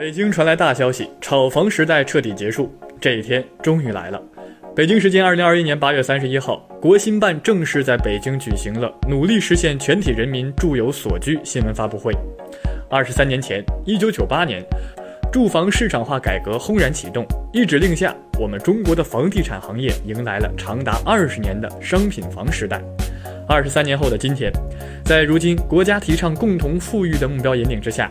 北京传来大消息，炒房时代彻底结束。这一天终于来了。北京时间二零二一年八月三十一号，国新办正式在北京举行了“努力实现全体人民住有所居”新闻发布会。二十三年前，一九九八年，住房市场化改革轰然启动，一指令下，我们中国的房地产行业迎来了长达二十年的商品房时代。二十三年后的今天，在如今国家提倡共同富裕的目标引领之下。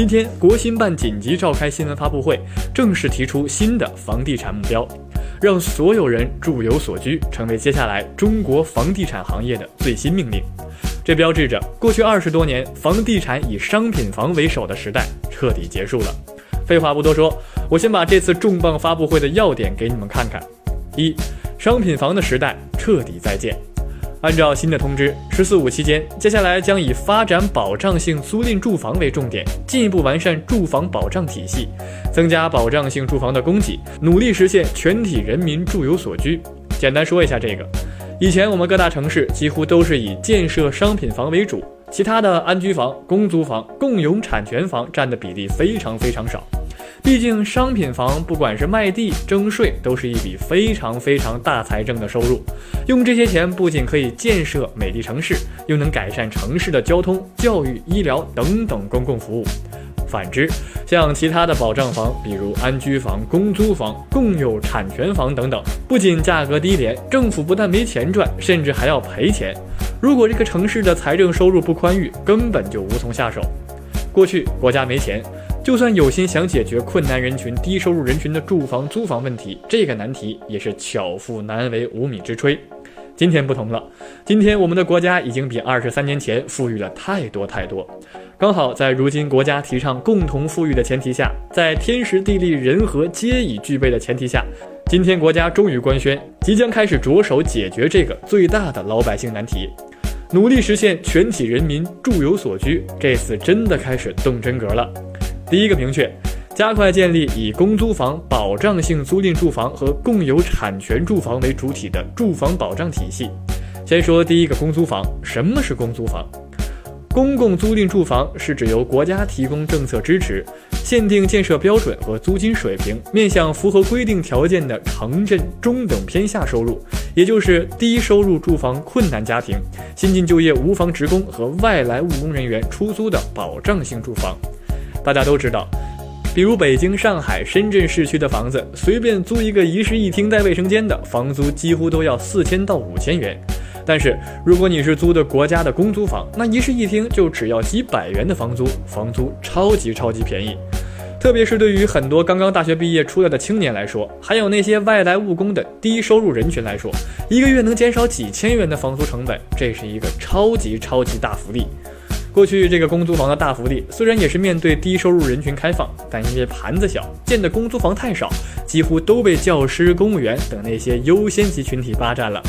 今天，国新办紧急召开新闻发布会，正式提出新的房地产目标，让所有人住有所居，成为接下来中国房地产行业的最新命令。这标志着过去二十多年房地产以商品房为首的时代彻底结束了。废话不多说，我先把这次重磅发布会的要点给你们看看：一、商品房的时代彻底再见。按照新的通知，“十四五”期间，接下来将以发展保障性租赁住房为重点，进一步完善住房保障体系，增加保障性住房的供给，努力实现全体人民住有所居。简单说一下这个，以前我们各大城市几乎都是以建设商品房为主，其他的安居房、公租房、共有产权房占的比例非常非常少。毕竟，商品房不管是卖地、征税，都是一笔非常非常大财政的收入。用这些钱，不仅可以建设美丽城市，又能改善城市的交通、教育、医疗等等公共服务。反之，像其他的保障房，比如安居房、公租房、共有产权房等等，不仅价格低廉，政府不但没钱赚，甚至还要赔钱。如果这个城市的财政收入不宽裕，根本就无从下手。过去国家没钱。就算有心想解决困难人群、低收入人群的住房、租房问题，这个难题也是巧妇难为无米之炊。今天不同了，今天我们的国家已经比二十三年前富裕了太多太多。刚好在如今国家提倡共同富裕的前提下，在天时地利人和皆已具备的前提下，今天国家终于官宣，即将开始着手解决这个最大的老百姓难题，努力实现全体人民住有所居。这次真的开始动真格了。第一个明确，加快建立以公租房、保障性租赁住房和共有产权住房为主体的住房保障体系。先说第一个公租房，什么是公租房？公共租赁住房是指由国家提供政策支持，限定建设标准和租金水平，面向符合规定条件的城镇中等偏下收入，也就是低收入住房困难家庭、新进就业无房职工和外来务工人员出租的保障性住房。大家都知道，比如北京、上海、深圳市区的房子，随便租一个一室一厅带卫生间的，房租几乎都要四千到五千元。但是如果你是租的国家的公租房，那一室一厅就只要几百元的房租，房租超级超级便宜。特别是对于很多刚刚大学毕业出来的青年来说，还有那些外来务工的低收入人群来说，一个月能减少几千元的房租成本，这是一个超级超级大福利。过去这个公租房的大福利，虽然也是面对低收入人群开放，但因为盘子小，建的公租房太少，几乎都被教师、公务员等那些优先级群体霸占了。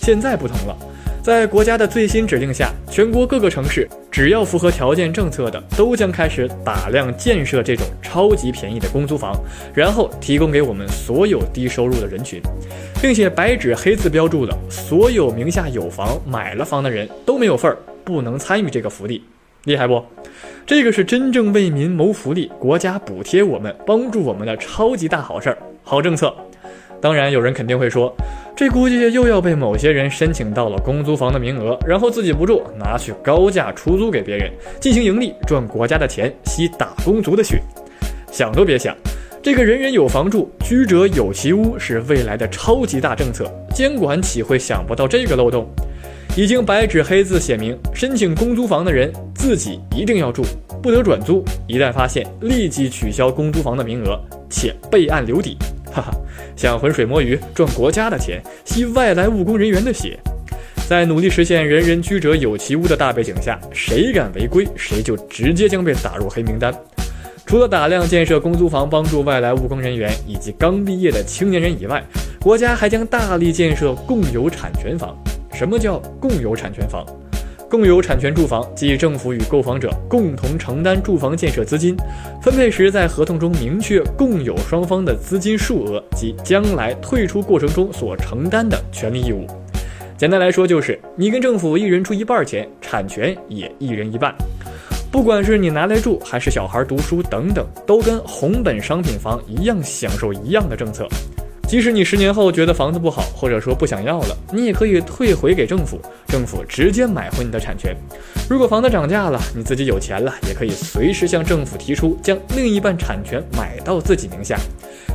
现在不同了，在国家的最新指令下，全国各个城市只要符合条件政策的，都将开始打量建设这种超级便宜的公租房，然后提供给我们所有低收入的人群，并且白纸黑字标注了，所有名下有房、买了房的人都没有份儿。不能参与这个福利，厉害不？这个是真正为民谋福利，国家补贴我们、帮助我们的超级大好事儿、好政策。当然，有人肯定会说，这估计又要被某些人申请到了公租房的名额，然后自己不住，拿去高价出租给别人，进行盈利，赚国家的钱，吸打工族的血。想都别想，这个人人有房住，居者有其屋是未来的超级大政策，监管岂会想不到这个漏洞？已经白纸黑字写明，申请公租房的人自己一定要住，不得转租。一旦发现，立即取消公租房的名额，且备案留底。哈哈，想浑水摸鱼赚国家的钱，吸外来务工人员的血，在努力实现人人居者有其屋的大背景下，谁敢违规，谁就直接将被打入黑名单。除了打量建设公租房帮助外来务工人员以及刚毕业的青年人以外，国家还将大力建设共有产权房。什么叫共有产权房？共有产权住房即政府与购房者共同承担住房建设资金，分配时在合同中明确共有双方的资金数额及将来退出过程中所承担的权利义务。简单来说，就是你跟政府一人出一半钱，产权也一人一半。不管是你拿来住，还是小孩读书等等，都跟红本商品房一样享受一样的政策。即使你十年后觉得房子不好，或者说不想要了，你也可以退回给政府，政府直接买回你的产权。如果房子涨价了，你自己有钱了，也可以随时向政府提出将另一半产权买到自己名下。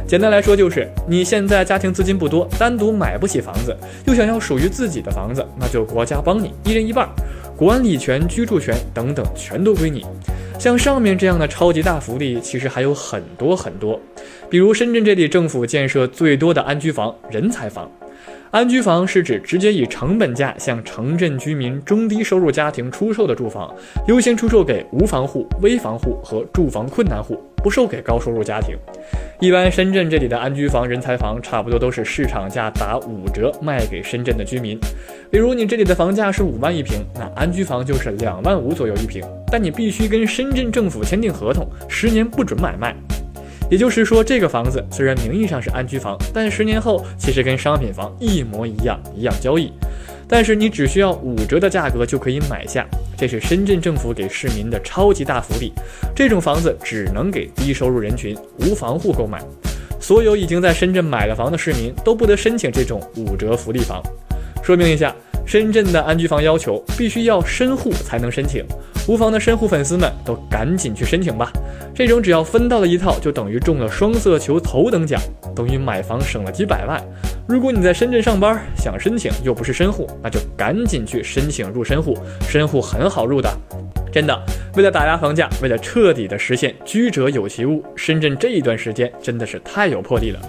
简单来说就是，你现在家庭资金不多，单独买不起房子，又想要属于自己的房子，那就国家帮你一人一半，管理权、居住权等等全都归你。像上面这样的超级大福利，其实还有很多很多。比如深圳这里政府建设最多的安居房、人才房。安居房是指直接以成本价向城镇居民、中低收入家庭出售的住房，优先出售给无房户、危房户和住房困难户，不售给高收入家庭。一般深圳这里的安居房、人才房差不多都是市场价打五折卖给深圳的居民。比如你这里的房价是五万一平，那安居房就是两万五左右一平，但你必须跟深圳政府签订合同，十年不准买卖。也就是说，这个房子虽然名义上是安居房，但十年后其实跟商品房一模一样，一样交易。但是你只需要五折的价格就可以买下，这是深圳政府给市民的超级大福利。这种房子只能给低收入人群、无房户购买。所有已经在深圳买了房的市民都不得申请这种五折福利房。说明一下。深圳的安居房要求必须要深户才能申请，无房的深户粉丝们都赶紧去申请吧。这种只要分到了一套，就等于中了双色球头等奖，等于买房省了几百万。如果你在深圳上班，想申请又不是深户，那就赶紧去申请入深户，深户很好入的。真的，为了打压房价，为了彻底的实现居者有其屋，深圳这一段时间真的是太有魄力了。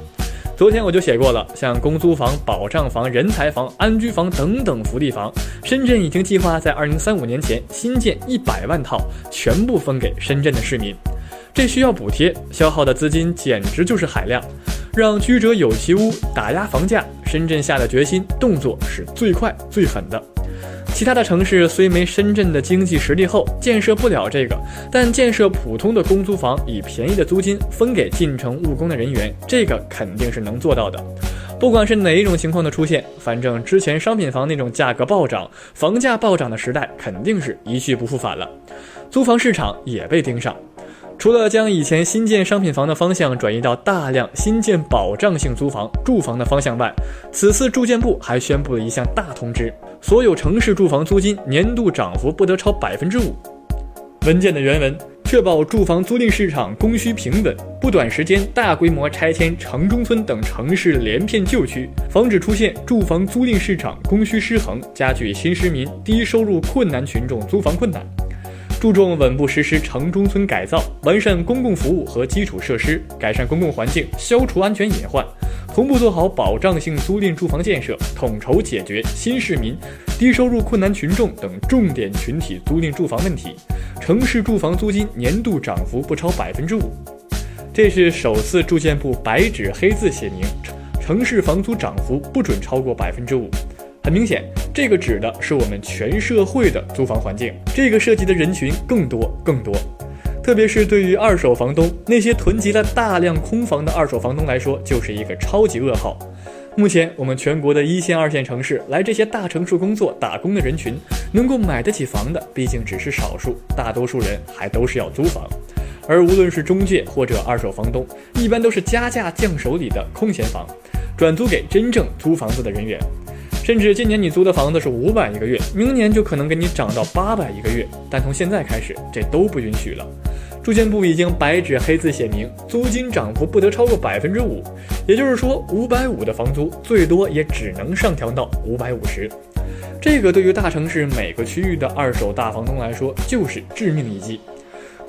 昨天我就写过了，像公租房、保障房、人才房、安居房等等福利房，深圳已经计划在二零三五年前新建一百万套，全部分给深圳的市民。这需要补贴，消耗的资金简直就是海量。让居者有其屋，打压房价，深圳下的决心动作是最快最狠的。其他的城市虽没深圳的经济实力厚，建设不了这个，但建设普通的公租房，以便宜的租金分给进城务工的人员，这个肯定是能做到的。不管是哪一种情况的出现，反正之前商品房那种价格暴涨、房价暴涨的时代，肯定是一去不复返了。租房市场也被盯上。除了将以前新建商品房的方向转移到大量新建保障性租房、住房的方向外，此次住建部还宣布了一项大通知：所有城市住房租金年度涨幅不得超百分之五。文件的原文：确保住房租赁市场供需平稳，不短时间大规模拆迁城中村等城市连片旧区，防止出现住房租赁市场供需失衡，加剧新市民、低收入困难群众租房困难。注重稳步实施城中村改造，完善公共服务和基础设施，改善公共环境，消除安全隐患，同步做好保障性租赁住房建设，统筹解决新市民、低收入困难群众等重点群体租赁住房问题。城市住房租金年度涨幅不超百分之五，这是首次住建部白纸黑字写明，城市房租涨幅不准超过百分之五。很明显。这个指的是我们全社会的租房环境，这个涉及的人群更多更多，特别是对于二手房东那些囤积了大量空房的二手房东来说，就是一个超级噩耗。目前我们全国的一线、二线城市来这些大城市工作打工的人群，能够买得起房的毕竟只是少数，大多数人还都是要租房，而无论是中介或者二手房东，一般都是加价降手里的空闲房，转租给真正租房子的人员。甚至今年你租的房子是五百一个月，明年就可能给你涨到八百一个月。但从现在开始，这都不允许了。住建部已经白纸黑字写明，租金涨幅不得超过百分之五，也就是说，五百五的房租最多也只能上调到五百五十。这个对于大城市每个区域的二手大房东来说，就是致命一击。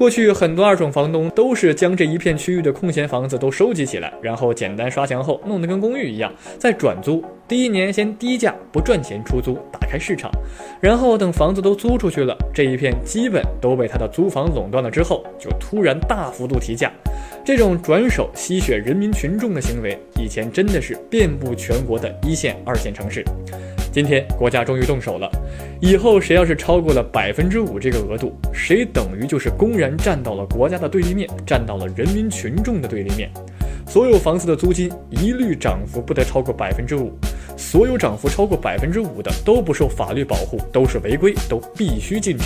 过去很多二手房东都是将这一片区域的空闲房子都收集起来，然后简单刷墙后弄得跟公寓一样，再转租。第一年先低价不赚钱出租，打开市场，然后等房子都租出去了，这一片基本都被他的租房垄断了之后，就突然大幅度提价。这种转手吸血人民群众的行为，以前真的是遍布全国的一线、二线城市。今天国家终于动手了，以后谁要是超过了百分之五这个额度，谁等于就是公然站到了国家的对立面，站到了人民群众的对立面。所有房子的租金一律涨幅不得超过百分之五，所有涨幅超过百分之五的都不受法律保护，都是违规，都必须禁止。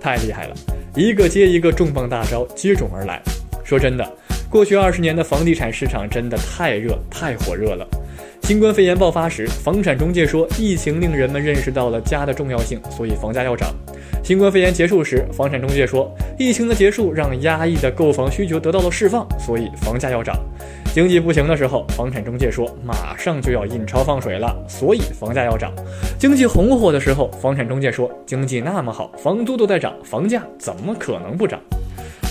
太厉害了！一个接一个重磅大招接踵而来。说真的，过去二十年的房地产市场真的太热、太火热了。新冠肺炎爆发时，房产中介说疫情令人们认识到了家的重要性，所以房价要涨。新冠肺炎结束时，房产中介说，疫情的结束让压抑的购房需求得到了释放，所以房价要涨。经济不行的时候，房产中介说马上就要印钞放水了，所以房价要涨。经济红火的时候，房产中介说经济那么好，房租都在涨，房价怎么可能不涨？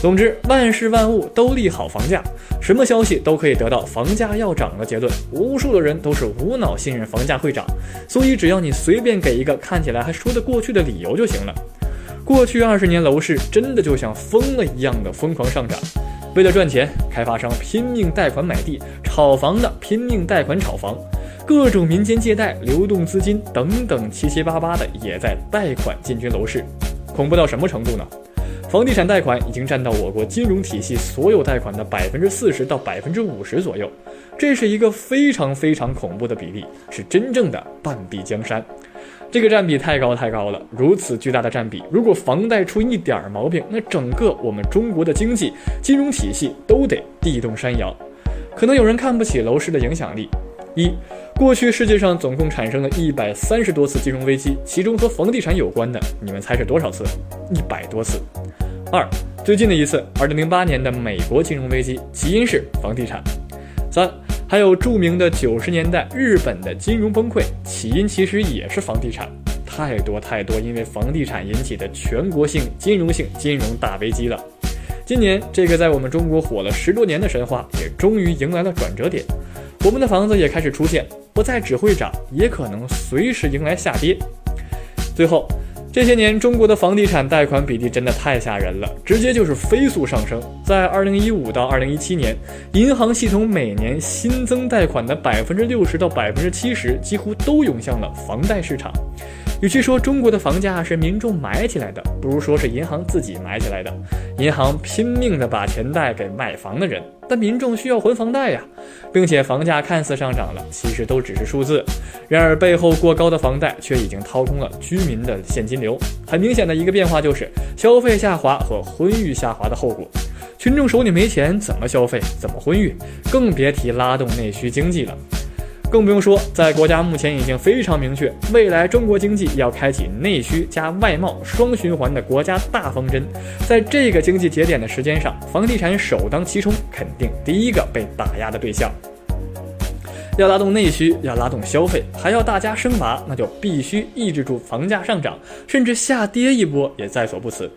总之，万事万物都利好房价，什么消息都可以得到房价要涨的结论。无数的人都是无脑信任房价会涨，所以只要你随便给一个看起来还说得过去的理由就行了。过去二十年，楼市真的就像疯了一样的疯狂上涨。为了赚钱，开发商拼命贷款买地，炒房的拼命贷款炒房，各种民间借贷、流动资金等等七七八八的也在贷款进军楼市。恐怖到什么程度呢？房地产贷款已经占到我国金融体系所有贷款的百分之四十到百分之五十左右，这是一个非常非常恐怖的比例，是真正的半壁江山。这个占比太高太高了，如此巨大的占比，如果房贷出一点毛病，那整个我们中国的经济金融体系都得地动山摇。可能有人看不起楼市的影响力。一，过去世界上总共产生了一百三十多次金融危机，其中和房地产有关的，你们猜是多少次？一百多次。二，最近的一次，二零零八年的美国金融危机，起因是房地产。三。还有著名的九十年代日本的金融崩溃，起因其实也是房地产，太多太多因为房地产引起的全国性金融性金融大危机了。今年这个在我们中国火了十多年的神话，也终于迎来了转折点，我们的房子也开始出现，不再只会涨，也可能随时迎来下跌。最后。这些年，中国的房地产贷款比例真的太吓人了，直接就是飞速上升。在二零一五到二零一七年，银行系统每年新增贷款的百分之六十到百分之七十，几乎都涌向了房贷市场。与其说中国的房价是民众买起来的，不如说是银行自己买起来的。银行拼命的把钱贷给买房的人，但民众需要还房贷呀，并且房价看似上涨了，其实都只是数字。然而背后过高的房贷却已经掏空了居民的现金流。很明显的一个变化就是消费下滑和婚育下滑的后果。群众手里没钱，怎么消费？怎么婚育？更别提拉动内需经济了。更不用说，在国家目前已经非常明确，未来中国经济要开启内需加外贸双循环的国家大方针。在这个经济节点的时间上，房地产首当其冲，肯定第一个被打压的对象。要拉动内需，要拉动消费，还要大家生娃，那就必须抑制住房价上涨，甚至下跌一波也在所不辞。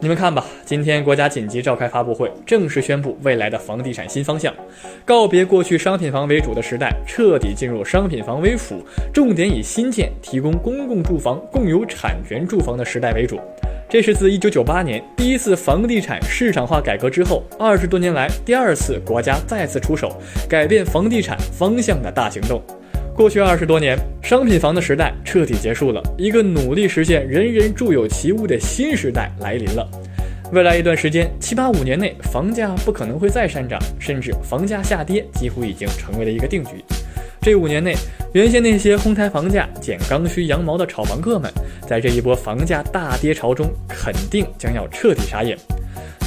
你们看吧，今天国家紧急召开发布会，正式宣布未来的房地产新方向，告别过去商品房为主的时代，彻底进入商品房为辅，重点以新建、提供公共住房、共有产权住房的时代为主。这是自1998年第一次房地产市场化改革之后，二十多年来第二次国家再次出手改变房地产方向的大行动。过去二十多年，商品房的时代彻底结束了，一个努力实现人人住有其屋的新时代来临了。未来一段时间，七八五年内，房价不可能会再上涨，甚至房价下跌几乎已经成为了一个定局。这五年内，原先那些哄抬房价、捡刚需羊毛的炒房客们，在这一波房价大跌潮中，肯定将要彻底傻眼。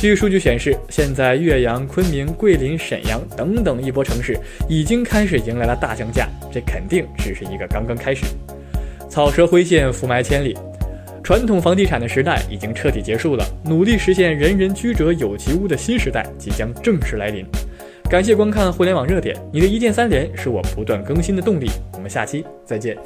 据数据显示，现在岳阳、昆明、桂林、沈阳等等一波城市已经开始迎来了大降价，这肯定只是一个刚刚开始。草蛇灰线，伏埋千里，传统房地产的时代已经彻底结束了，努力实现人人居者有其屋的新时代即将正式来临。感谢观看互联网热点，你的一键三连是我不断更新的动力。我们下期再见。